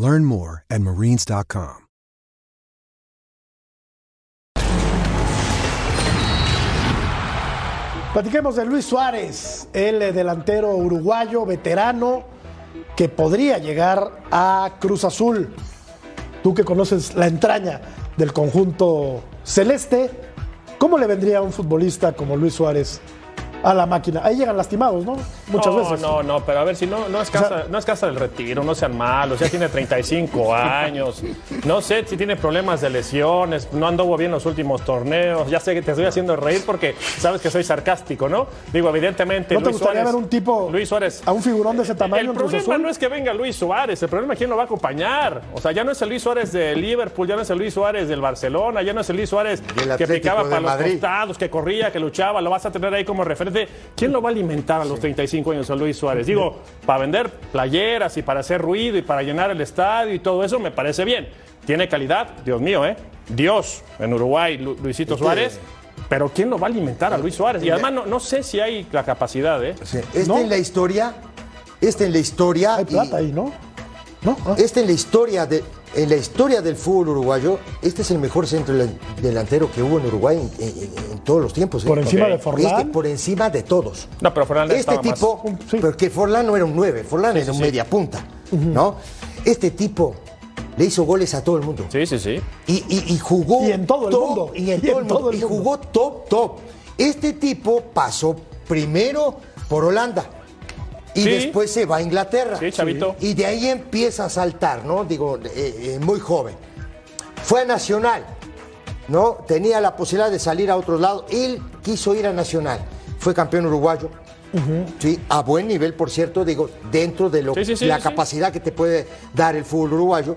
Learn more at marines.com. Platiquemos de Luis Suárez, el eh, delantero uruguayo veterano que podría llegar a Cruz Azul. Tú que conoces la entraña del conjunto celeste, ¿cómo le vendría a un futbolista como Luis Suárez a la máquina? Ahí llegan lastimados, ¿no? Muchas no, veces. No, no, pero a ver, si no, no, es casa, no es casa del retiro, no sean malos, ya tiene 35 <laughs> años, no sé si tiene problemas de lesiones, no anduvo bien los últimos torneos, ya sé que te estoy haciendo reír porque sabes que soy sarcástico, ¿no? Digo, evidentemente, ¿No te Luis gustaría Suárez, ver un tipo, Luis Suárez, a un figurón de ese tamaño el problema Azul? no es que venga Luis Suárez, el problema es quién lo va a acompañar. O sea, ya no es el Luis Suárez de Liverpool, ya no es el Luis Suárez del Barcelona, ya no es el Luis Suárez que picaba para los costados, que corría, que luchaba, lo vas a tener ahí como referente. ¿Quién lo va a alimentar a los 35 años a Luis Suárez? Digo, para vender playeras y para hacer ruido y para llenar el estadio y todo eso me parece bien. Tiene calidad, Dios mío, ¿eh? Dios en Uruguay, Lu- Luisito Este- Suárez. Pero ¿quién lo va a alimentar a Luis Suárez? Y además no, no sé si hay la capacidad, ¿eh? Sí, Este ¿No? en la historia, este en la historia. Hay y- plata ahí, ¿no? ¿No? Ah. Este en la historia de, en la historia del fútbol uruguayo, este es el mejor centro delan- delantero que hubo en Uruguay en, en- en todos los tiempos. ¿eh? Por encima de Forlán. Este por encima de todos. No, pero Forlán Este estaba más- tipo, Sí. porque Forlán no era un 9, Forlán era un media punta, ¿no? Este tipo le hizo goles a todo el mundo. Sí, sí, sí. Y, y- y jugó Y en todo el top, mundo. Y en Y todo en el todo mundo. el Y mundo. jugó top, top. Este tipo pasó primero por Holanda. Y Sí. después se va a Inglaterra. Sí, chavito. Y de ahí empieza a saltar, ¿no? Digo, eh, eh, muy joven. Fue a Nacional, ¿no? Tenía la posibilidad de salir a otros lados. Él quiso ir a Nacional. Fue campeón uruguayo. Sí, a buen nivel, por cierto, digo, dentro de lo, Sí, sí, sí, la sí. capacidad que te puede dar el fútbol uruguayo.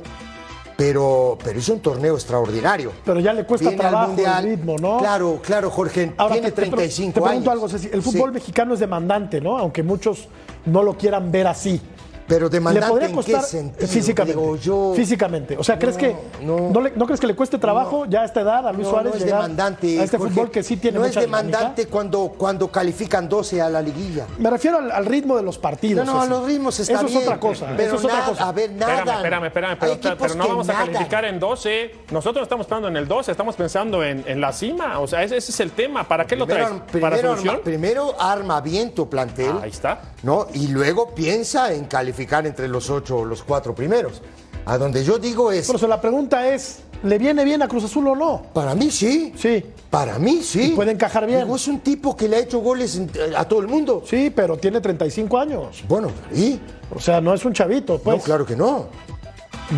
Pero, pero hizo un torneo extraordinario. Pero ya le cuesta Viene al trabajo Mundial. el ritmo, ¿no? Claro, claro, Jorge. Ahora, tiene te- te pre- 35 te, pregunto años. algo, Ceci. El fútbol Sí, mexicano es demandante, ¿no? Aunque muchos no lo quieran ver así. Pero ¿Le demandante en costar qué sentido? físicamente? Digo, yo- Físicamente. O sea, ¿crees No, que no. no, le- no crees que le cueste trabajo ya a esta edad a Luis No, Suárez no es demandante. a este Jorge. fútbol que sí tiene No mucha es dinámica? demandante cuando, cuando califican 12 a la liguilla. Me refiero al, al ritmo de los partidos. No, no, a los ritmos está Eso bien. es otra cosa. Pero eso es otra nada, cosa. a ver, nada. Espérame, espérame, espérame, pero, no vamos a calificar en 12. Nosotros no estamos pensando en el 12, estamos pensando en, en la cima. O sea, ese, ese es el tema. ¿Para qué lo traes? Primero, ¿Para primero solución? arma, primero arma bien tu plantel. Ahí está. ¿no? Y luego piensa en calificar entre los ocho o los cuatro primeros. A donde yo digo es, Por eso la pregunta es, ¿le viene bien a Cruz Azul o no? para mí sí. Sí. Para mí sí. Y puede encajar bien. Digo, es un tipo que le ha hecho goles en- a todo el mundo. Sí, pero tiene 35 años. Bueno, ¿y? O sea, no es un chavito, pues. No, claro que no.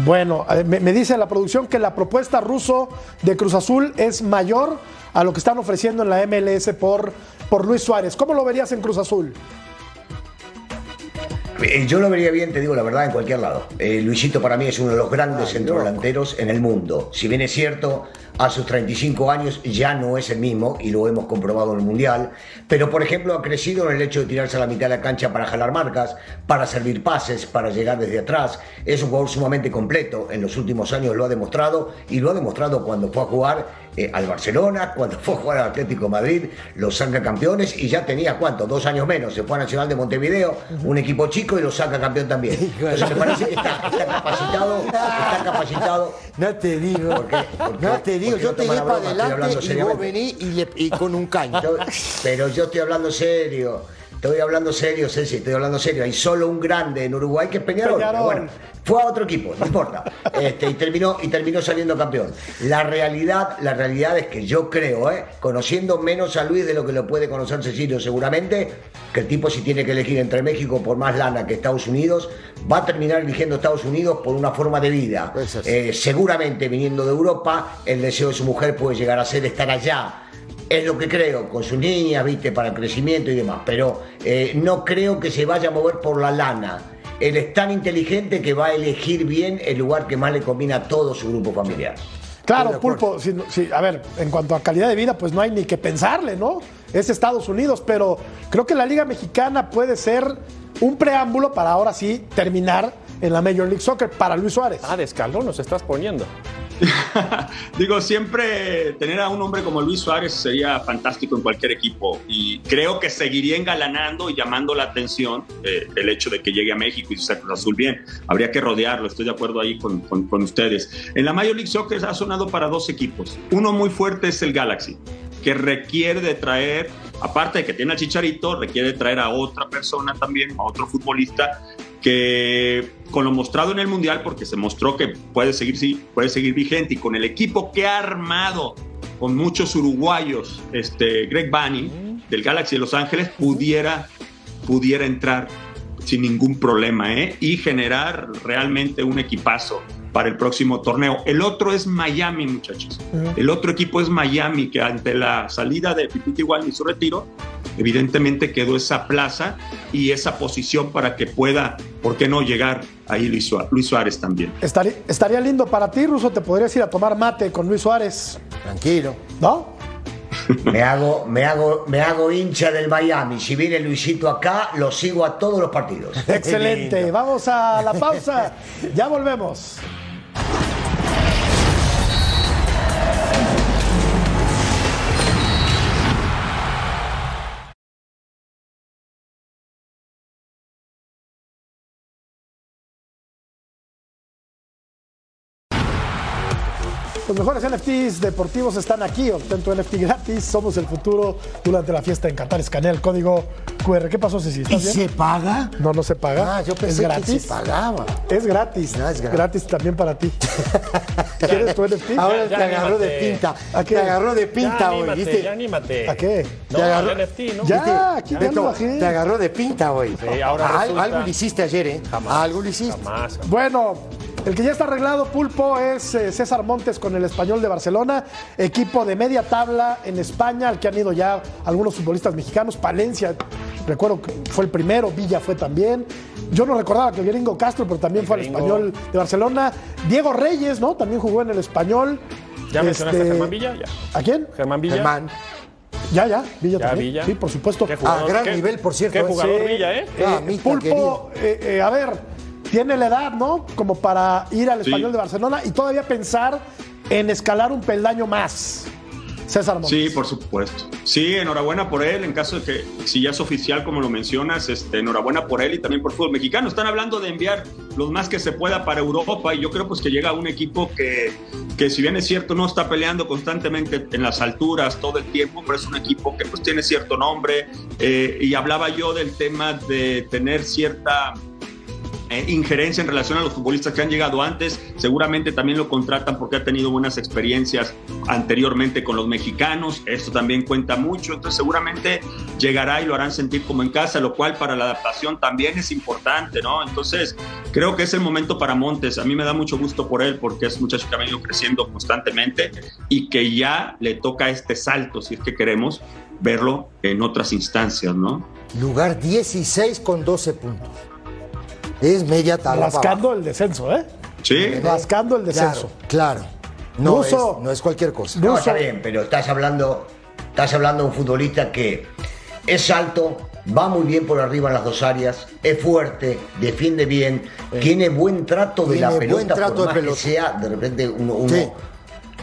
Bueno, eh, me, me dice la producción que la propuesta ruso de Cruz Azul es mayor a lo que están ofreciendo en la MLS por, por Luis Suárez. ¿Cómo lo verías en Cruz Azul? Eh, Yo lo vería bien, te digo la verdad, en cualquier lado. Eh, Luisito para mí es uno de los grandes centrodelanteros en el mundo. Si bien es cierto, a sus 35 años ya no es el mismo y lo hemos comprobado en el Mundial, pero por ejemplo ha crecido en el hecho de tirarse a la mitad de la cancha para jalar marcas, para servir pases, para llegar desde atrás. Es un jugador sumamente completo. En los últimos años lo ha demostrado y lo ha demostrado cuando fue a jugar eh, al Barcelona, cuando <laughs> fue a jugar al Atlético de Madrid, los saca campeones y ya tenía cuánto, dos años menos. Se fue a Nacional de Montevideo, un equipo chico y lo saca campeón también. <laughs> Entonces me parece que está, está capacitado, está capacitado. <laughs> No te digo, ¿Por qué? ¿Por qué? no te digo, Porque yo te la para adelante y vos venís y, le- y con un caño. Yo- pero yo estoy hablando serio. Estoy hablando serio, Ceci, estoy hablando serio. Hay solo un grande en Uruguay que es Peñarol. Peñarol. bueno, fue a otro equipo, no importa. <laughs> Este, y, terminó, y terminó saliendo campeón. La realidad, la realidad es que yo creo, ¿eh? conociendo menos a Luis de lo que lo puede conocer Cecilio seguramente, que el tipo si tiene que elegir entre México por más lana que Estados Unidos, va a terminar eligiendo Estados Unidos por una forma de vida. Eh, seguramente viniendo de Europa, el deseo de su mujer puede llegar a ser estar allá. Es lo que creo, con sus niñas, viste, para el crecimiento y demás. Pero eh, no creo que se vaya a mover por la lana. Él es tan inteligente que va a elegir bien el lugar que más le combina a todo su grupo familiar. Claro, Pulpo, si- si- a ver, en cuanto a calidad de vida, pues no hay ni que pensarle, ¿no? Es Estados Unidos, pero creo que la Liga Mexicana puede ser un preámbulo para ahora sí terminar en la Major League Soccer para Luis Suárez. Ah, de escalón nos estás poniendo. <laughs> Digo, siempre tener a un hombre como Luis Suárez sería fantástico en cualquier equipo y creo que seguiría engalanando y llamando la atención eh, el hecho de que llegue a México y sea Cruz Azul bien. Habría que rodearlo, estoy de acuerdo ahí con, con- ustedes. En la Major League Soccer ha sonado para dos equipos. Uno muy fuerte es el Galaxy, que requiere de traer, aparte de que tiene al Chicharito, requiere de traer a otra persona también, a otro futbolista que con lo mostrado en el Mundial, porque se mostró que puede seguir, sí, puede seguir vigente y con el equipo que ha armado con muchos uruguayos, este, Greg Bunny del Galaxy de Los Ángeles, pudiera, pudiera entrar sin ningún problema ¿eh? y generar realmente un equipazo para el próximo torneo. El otro es Miami, muchachos. El otro equipo es Miami, que ante la salida de Pipiti Igual y su retiro, evidentemente quedó esa plaza y esa posición para que pueda, ¿por qué no llegar ahí Luis Suárez, Luis Suárez también? Estaría, estaría lindo para ti, Ruso, te podrías ir a tomar mate con Luis Suárez, Tranquilo. ¿no? <laughs> Me hago, me, hago, me hago hincha del Miami. Si viene Luisito acá, lo sigo a todos los partidos. <laughs> Excelente. <laughs> Vamos a la pausa. Ya volvemos. Los mejores NFTs deportivos están aquí. Obtén tu NFT gratis. Somos el futuro durante la fiesta en Qatar. Escanea el código QR. ¿Qué pasó, Ceci? ¿Y ¿Estás bien? se paga? No, no se paga. Ah, yo es pensé que gratis. se pagaba. Es gratis. No, es gratis. también para ti. <laughs> ¿Quieres tu NFT? Ahora ya te agarró de pinta. ¿A qué? Te agarró de pinta ya hoy, anímate, ¿viste? ya anímate. ¿A qué? No, Te agarró- al NFT, ¿no? Ya, aquí ya lo bajé. Te agarró de pinta hoy. Sí, ahora resulta- Algo le hiciste ayer, ¿eh? Algo le hiciste. Jamás. Bueno, el que ya está arreglado, Pulpo, es eh, César Montes con el Español de Barcelona, equipo de media tabla en España, al que han ido ya algunos futbolistas mexicanos. Palencia, recuerdo que fue el primero, Villa fue también. Yo no recordaba que el gringo Castro, pero también fue al gringo. Español de Barcelona. Diego Reyes, ¿no? También jugó en el Español. ¿Ya mencionaste Este, a Germán Villa? Ya. ¿A quién? Germán Villa. Germán. Ya, ya, Villa Ya, también. Villa. Sí, por supuesto. Ah, gran qué- nivel, por cierto, Qué ¿eh? jugador Sí. Villa, ¿eh? Eh, Ah, Pulpo, eh, eh, a ver, tiene la edad, ¿no? Como para ir al Sí. español de Barcelona y todavía pensar en escalar un peldaño más. César Montes. Sí, por supuesto. Sí, enhorabuena por él, en caso de que, si ya es oficial como lo mencionas, este, enhorabuena por él y también por el fútbol mexicano. Están hablando de enviar los más que se pueda para Europa y yo creo pues que llega un equipo que, que si bien es cierto no está peleando constantemente en las alturas todo el tiempo, pero es un equipo que pues tiene cierto nombre eh, y hablaba yo del tema de tener cierta eh, injerencia en relación a los futbolistas que han llegado antes. Seguramente también lo contratan porque ha tenido buenas experiencias anteriormente con los mexicanos. Esto también cuenta mucho. Entonces seguramente llegará y lo harán sentir como en casa, lo cual para la adaptación también es importante, ¿no? Entonces creo que es el momento para Montes. A mí me da mucho gusto por él porque es un muchacho que ha venido creciendo constantemente y que ya le toca este salto, si es que queremos verlo en otras instancias, ¿no? Lugar 16 con 12 puntos. Es media tabla. Rascando el descenso, ¿eh? Sí. Rascando el descenso. Claro, claro. No, Ruso. es, no es cualquier cosa. No, está bien, pero estás hablando, estás hablando de un futbolista que es alto, va muy bien por arriba en las dos áreas, es fuerte, defiende bien, tiene buen trato de la Tiene pelota, buen trato por de más pelota. que sea, de repente uno, uno, Sí.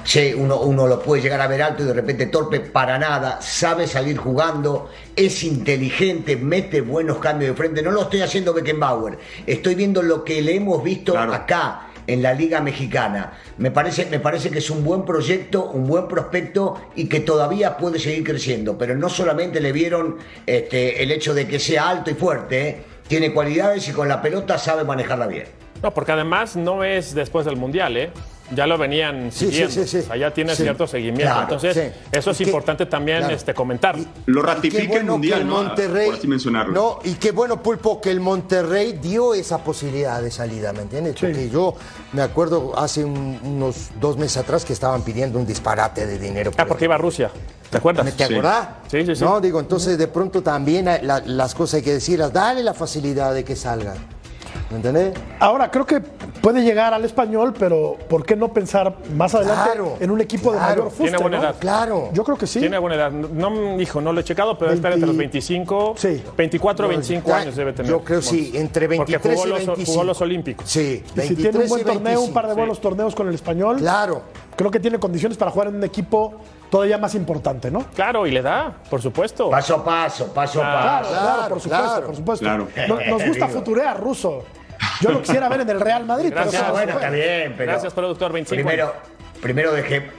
Sí, uno, uno lo puede llegar a ver alto y de repente torpe para nada, sabe salir jugando, es inteligente, mete buenos cambios de frente. No lo estoy haciendo Beckenbauer, estoy viendo lo que le hemos visto Claro. acá en la Liga Mexicana. Me parece, me parece que es un buen proyecto, un buen prospecto y que todavía puede seguir creciendo. Pero no solamente le vieron este, el hecho de que sea alto y fuerte, ¿eh? tiene cualidades y con la pelota sabe manejarla bien. No, porque además no es después del Mundial, ¿eh? Ya lo venían Sí, sí, siguiendo. sí, sí. O sea, ya tiene Sí. cierto seguimiento. Claro, Entonces, sí. eso es Y que- importante también claro. este, comentar. Lo ratifica el bueno Mundial, que el ¿no? Monterrey, Por así mencionarlo. No, y qué bueno, Pulpo, que el Monterrey dio esa posibilidad de salida, ¿me entiendes? Sí. Porque yo me acuerdo hace un- unos dos meses atrás que estaban pidiendo un disparate de dinero. Ah, porque iba a Rusia. ¿Te acuerdas? ¿Me te acordás? Sí, sí, sí. No, digo, entonces de pronto también la- las cosas hay que decirlas, dale la facilidad de que salgan. ¿Me entendés? Ahora, creo que puede llegar al español, pero ¿por qué no pensar más adelante Claro, en un equipo de mayor fuste? Tiene buena ¿no? edad. Claro. Yo creo que sí. Tiene buena edad. No, hijo, no lo he checado, pero espera entre los 25, Sí. 24 o No, 25 ya- años debe tener. Yo creo sí, entre 23 Porque jugó y los, 25. jugó los Olímpicos. Sí, Y si 23 tiene un buen torneo, un par de 25. buenos torneos con el español, Claro. creo que tiene condiciones para jugar en un equipo todavía más importante, ¿no? Claro, y le da, por supuesto. Paso a paso, paso a Claro, paso. claro, por supuesto, claro. por supuesto. Claro. No- Nos, gusta futurear, ruso. Yo lo quisiera ver en el Real Madrid, Gracias. pero bueno, está bien, pero. Gracias, productor, 25 Primero, primero dejé,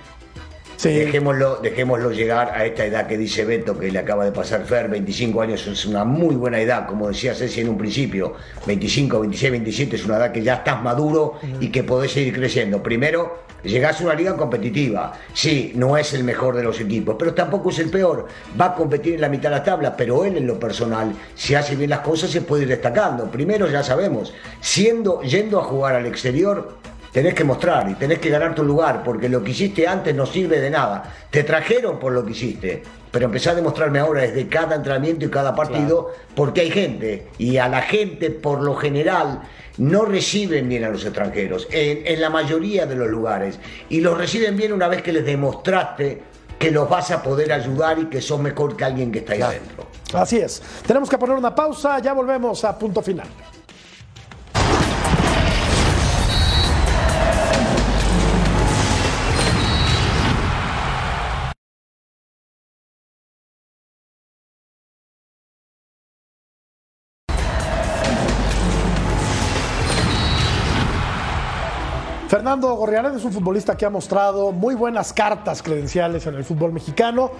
Sí. Dejémoslo, dejémoslo llegar a esta edad que dice Beto, que le acaba de pasar Fer, 25 años es una muy buena edad, como decía Ceci en un principio, 25, 26, 27 es una edad que ya estás maduro y que podés seguir creciendo. Primero, llegás a una liga competitiva, sí, no es el mejor de los equipos, pero tampoco es el peor, va a competir en la mitad de la tabla, pero él en lo personal, si hace bien las cosas, se puede ir destacando. Primero, ya sabemos, siendo, yendo a jugar al exterior, Tenés que mostrar y tenés que ganar tu lugar, porque lo que hiciste antes no sirve de nada. Te trajeron por lo que hiciste, pero empezá a demostrarme ahora desde cada entrenamiento y cada partido, porque hay gente, y a la gente por lo general no reciben bien a los extranjeros, en, en la mayoría de los lugares, y los reciben bien una vez que les demostraste que los vas a poder ayudar y que sos mejor que alguien que está ahí adentro. Así es. Tenemos que poner una pausa, ya volvemos a punto final. Fernando Gorriarán es un futbolista que ha mostrado muy buenas cartas credenciales en el fútbol mexicano.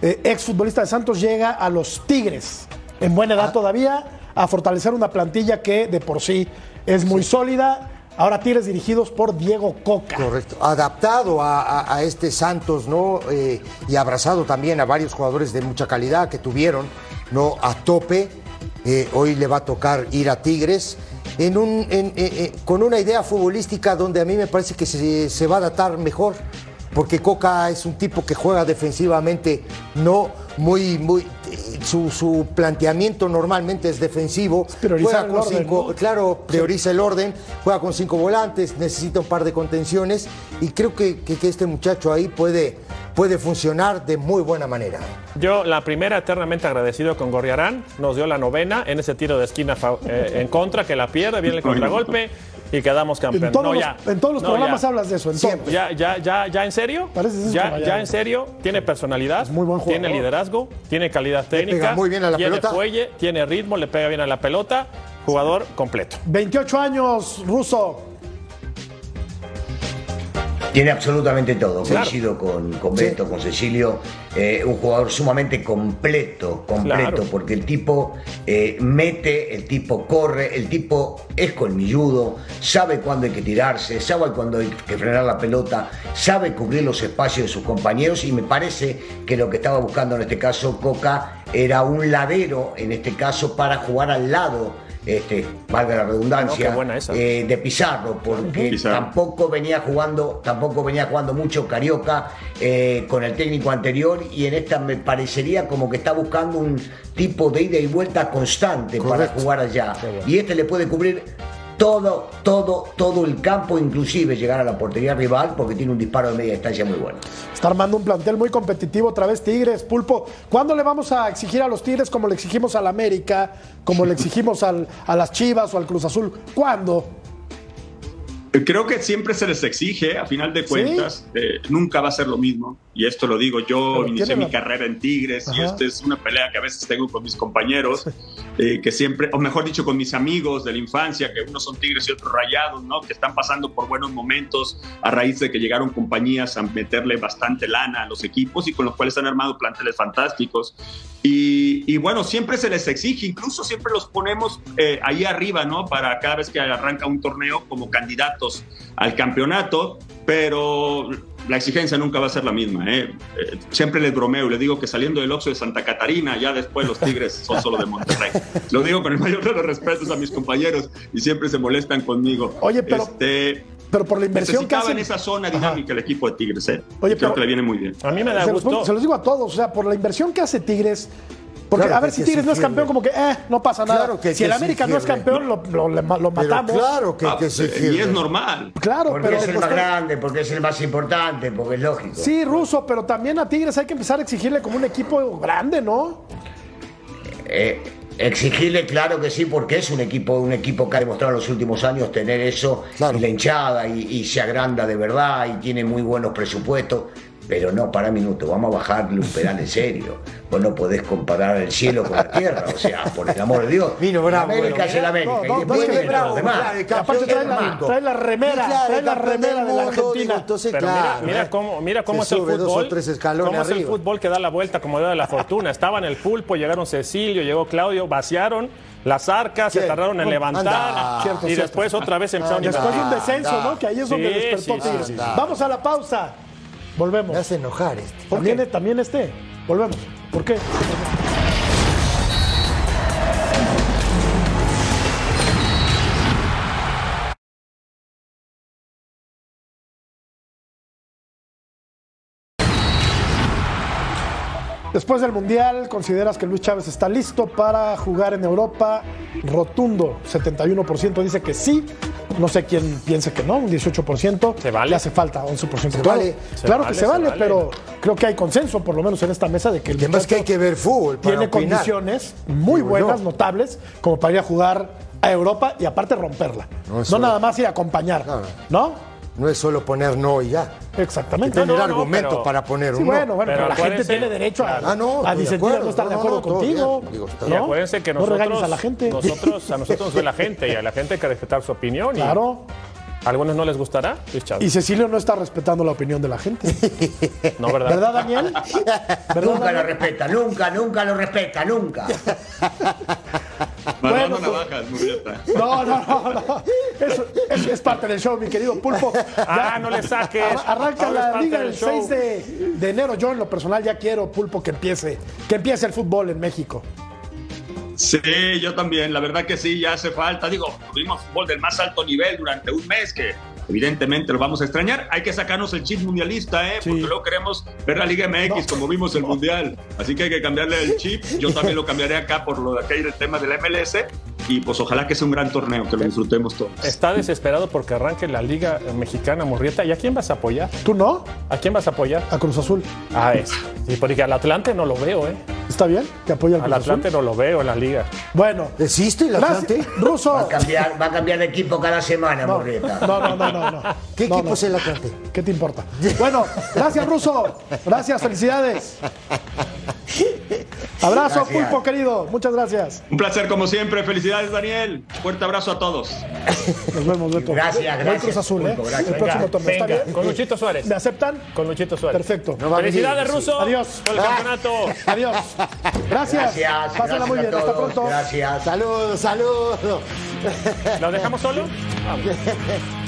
Eh, ex futbolista de Santos llega a los Tigres, en buena edad todavía, a fortalecer una plantilla que de por sí es muy sólida. Ahora Tigres dirigidos por Diego Coca. Correcto. Adaptado a, a- a este Santos, ¿no? Eh, y abrazado también a varios jugadores de mucha calidad que tuvieron, ¿no? A tope. Eh, hoy le va a tocar ir a Tigres. En un, en- eh, eh, con una idea futbolística donde a mí me parece que se, se va a adaptar mejor. Porque Coca es un tipo que juega defensivamente, no muy, muy. eh, Su, su planteamiento normalmente es defensivo. priorizar Juega el con orden, cinco, ¿no? claro, prioriza el orden, juega con cinco volantes, necesita un par de contenciones y creo que, que- que este muchacho ahí puede, puede funcionar de muy buena manera. Yo, la primera, eternamente agradecido con Gorriarán, nos dio la novena en ese tiro de esquina eh, en contra, que la pierde, viene el contragolpe y quedamos campeones. En todos, No, los, ya. en todos los No, programas ya. hablas de eso, en Siempre. todos. Ya, ya, ya, ya, en serio. Ya, en serio. Tiene personalidad, muy buen jugador. tiene liderazgo, tiene calidad técnica, pega muy bien a la tiene pelota. fuelle, tiene ritmo, le pega bien a la pelota. Jugador completo. 28 años, Ruso. Tiene absolutamente todo. Claro. Coincido con, con Beto, con Cecilio. Eh, un jugador sumamente completo, completo, Claro. porque el tipo eh, mete, el tipo corre, el tipo es colmilludo, sabe cuándo hay que tirarse, sabe cuándo hay que frenar la pelota, sabe cubrir los espacios de sus compañeros y me parece que lo que estaba buscando en este caso Coca era un ladero, en este caso, para jugar al lado este, valga la redundancia, No, eh, de Pizarro, porque Pizarro. tampoco venía jugando, tampoco venía jugando mucho Carioca eh, con el técnico anterior y en esta me parecería como que está buscando un tipo de ida y vuelta constante para jugar allá. Y este le puede cubrir todo, todo, todo el campo, inclusive llegar a la portería rival, porque tiene un disparo de media distancia muy bueno. Está armando un plantel muy competitivo otra vez Tigres, Pulpo. ¿Cuándo le vamos a exigir a los Tigres como le exigimos al América, como le exigimos al- a las Chivas o al Cruz Azul? ¿Cuándo? Creo que siempre se les exige, a final de cuentas, eh, nunca va a ser lo mismo. Y esto lo digo, yo Pero inicié mi la- carrera en Tigres y Ajá. esta es una pelea que a veces tengo con mis compañeros, eh, que siempre, o mejor dicho, con mis amigos de la infancia, que unos son Tigres y otros Rayados, ¿no? Que están pasando por buenos momentos a raíz de que llegaron compañías a meterle bastante lana a los equipos y con los cuales han armado planteles fantásticos. Y, y bueno, siempre se les exige, incluso siempre los ponemos eh, ahí arriba, ¿no? Para cada vez que arranca un torneo como candidatos al campeonato, pero la exigencia nunca va a ser la misma, ¿eh? Eh, siempre les bromeo y les digo que saliendo del Oxxo de Santa Catarina, ya después los Tigres son solo de Monterrey. <laughs> Lo digo con el mayor de los respetos a mis compañeros y siempre se molestan conmigo. Oye, pero- Este, Pero por la inversión que hacen. en esa zona dinámica el equipo de Tigres, ¿eh? Oye, Creo pero- que le viene muy bien. A mí me da se, los, gusto. se los digo a todos, o sea, por la inversión que hace Tigres. Porque Claro a ver si Tigres no es campeón, como que, eh, no pasa nada. Claro que hay si el América no es campeón, lo, lo- lo Pero matamos. claro que Ah, que y exigirle. es normal. Claro, Porque pero. es el más grande, porque es el más importante, porque es lógico. Sí, ruso, pero también a Tigres hay que empezar a exigirle como un equipo grande, ¿no? Eh, exigirle, claro que sí, porque es un equipo, un equipo que ha demostrado en los últimos años tener eso, Claro. y la hinchada, y, y se agranda de verdad, y tiene muy buenos presupuestos. Pero no, para un minuto, vamos a bajarle un pedal en serio. Vos no podés comparar el cielo con la tierra, o sea, por el amor de Dios. Vino bravo, La América bueno. es el América, No, y después viene bravo, los demás. aparte trae la, trae la remera, Claro, trae la remera del de la mundo, digo, Argentina. entonces, Pero claro, mira, mira cómo, mira cómo Se es el fútbol. dos o tres escalones cómo es el arriba. fútbol que da la vuelta como da la fortuna. Estaban el pulpo, llegaron Cecilio, llegó Claudio, vaciaron las arcas, se ¿Quién? tardaron en levantar Anda. Cierto, y cierto. después otra vez empezaron a Después de un descenso, anda. ¿no? Que ahí es donde Sí, despertó sí, sí, Tigres. sí. Vamos a la pausa. Volvemos. Me hace enojar este. También, también este. Volvemos. ¿Por qué? Después del Mundial, ¿consideras que Luis Chávez está listo para jugar en Europa? Rotundo, 71% dice que sí. No sé quién piensa que no, un 18%. Se vale. Le hace falta 11%. Se claro, vale. Se claro vale, que se se vale, vale. pero creo que hay consenso, por lo menos en esta mesa, de que el Además que hay que ver fútbol para tiene opinar. condiciones muy buenas, notables, como para ir a jugar a Europa y aparte romperla. No, nada más ir a acompañar. No. ¿No? Es solo poner no y ya. Exactamente. Tener no, no, argumentos pero- para poner Sí, un no. bueno, bueno, Pero pero, la gente tiene derecho a, Ah, no, a disentir, a no estar de acuerdo contigo. bien. Digo, está Y acuérdense que No nosotros, a la gente. nosotros, a nosotros nos ve la <laughs> gente y a la gente hay que respetar su opinión. y Claro. ¿A algunos no les gustará? Chávez. Y Cecilio no está respetando la opinión de la gente. <laughs> No, ¿verdad? ¿Verdad, Daniel? <laughs> ¿Verdad, Nunca lo respeta, nunca, nunca lo respeta, nunca. Bueno, navajas, Murrieta. No, no, no, no. Eso, es, es parte del show, mi querido Pulpo. Ah, no le saques. Ar- Arranca Ahora la liga del el show. 6 de, de enero. Yo en lo personal ya quiero, Pulpo, que empiece. Que empiece el fútbol en México. Sí, yo también, la verdad que sí, ya hace falta. Digo, tuvimos fútbol del más alto nivel durante un mes que evidentemente lo vamos a extrañar. Hay que sacarnos el chip mundialista, ¿eh? Sí. Porque luego queremos ver la Liga MX como vimos el Mundial. Así que hay que cambiarle el chip. Yo también lo cambiaré acá por lo de aquel del tema del MLS. Y pues ojalá que sea un gran torneo, que lo disfrutemos todos. Está desesperado porque arranque la Liga Mexicana Murrieta. ¿Y a quién vas a apoyar? ¿Tú no? ¿A quién vas a apoyar? A Cruz Azul. A ese. Sí, porque al Atlante no lo veo, ¿eh? ¿Está bien? Que apoya al Al Cruz Azul. Atlante no lo veo en la liga. Bueno. ¿Existe el Atlante? Gracias. Ruso. Va a cambiar, va a cambiar de equipo cada semana, No, Morrieta. no, no, no, no, no. ¿Qué No, equipo no. es el Atlante? ¿Qué te importa? Bueno, gracias, Ruso. Gracias, felicidades. Abrazo, Gracias. Pulpo, querido. Muchas gracias. Un placer como siempre. Felicidades, Daniel. Fuerte abrazo a todos. Nos vemos, Beto. Gracias, Voy gracias, Cruz Azul, ¿eh? Pulpo, gracias. El próximo Venga, torneo. ¿Está bien? con Luchito Suárez. ¿Me aceptan? Con Luchito Suárez. Perfecto. No Felicidades, sí. Ruso. Adiós. Por el Ah. campeonato. Adiós. Gracias. Gracias, Pásenla muy a bien. Hasta todos, pronto. Gracias. Saludos, saludos. ¿Lo dejamos solo? Vamos. <laughs>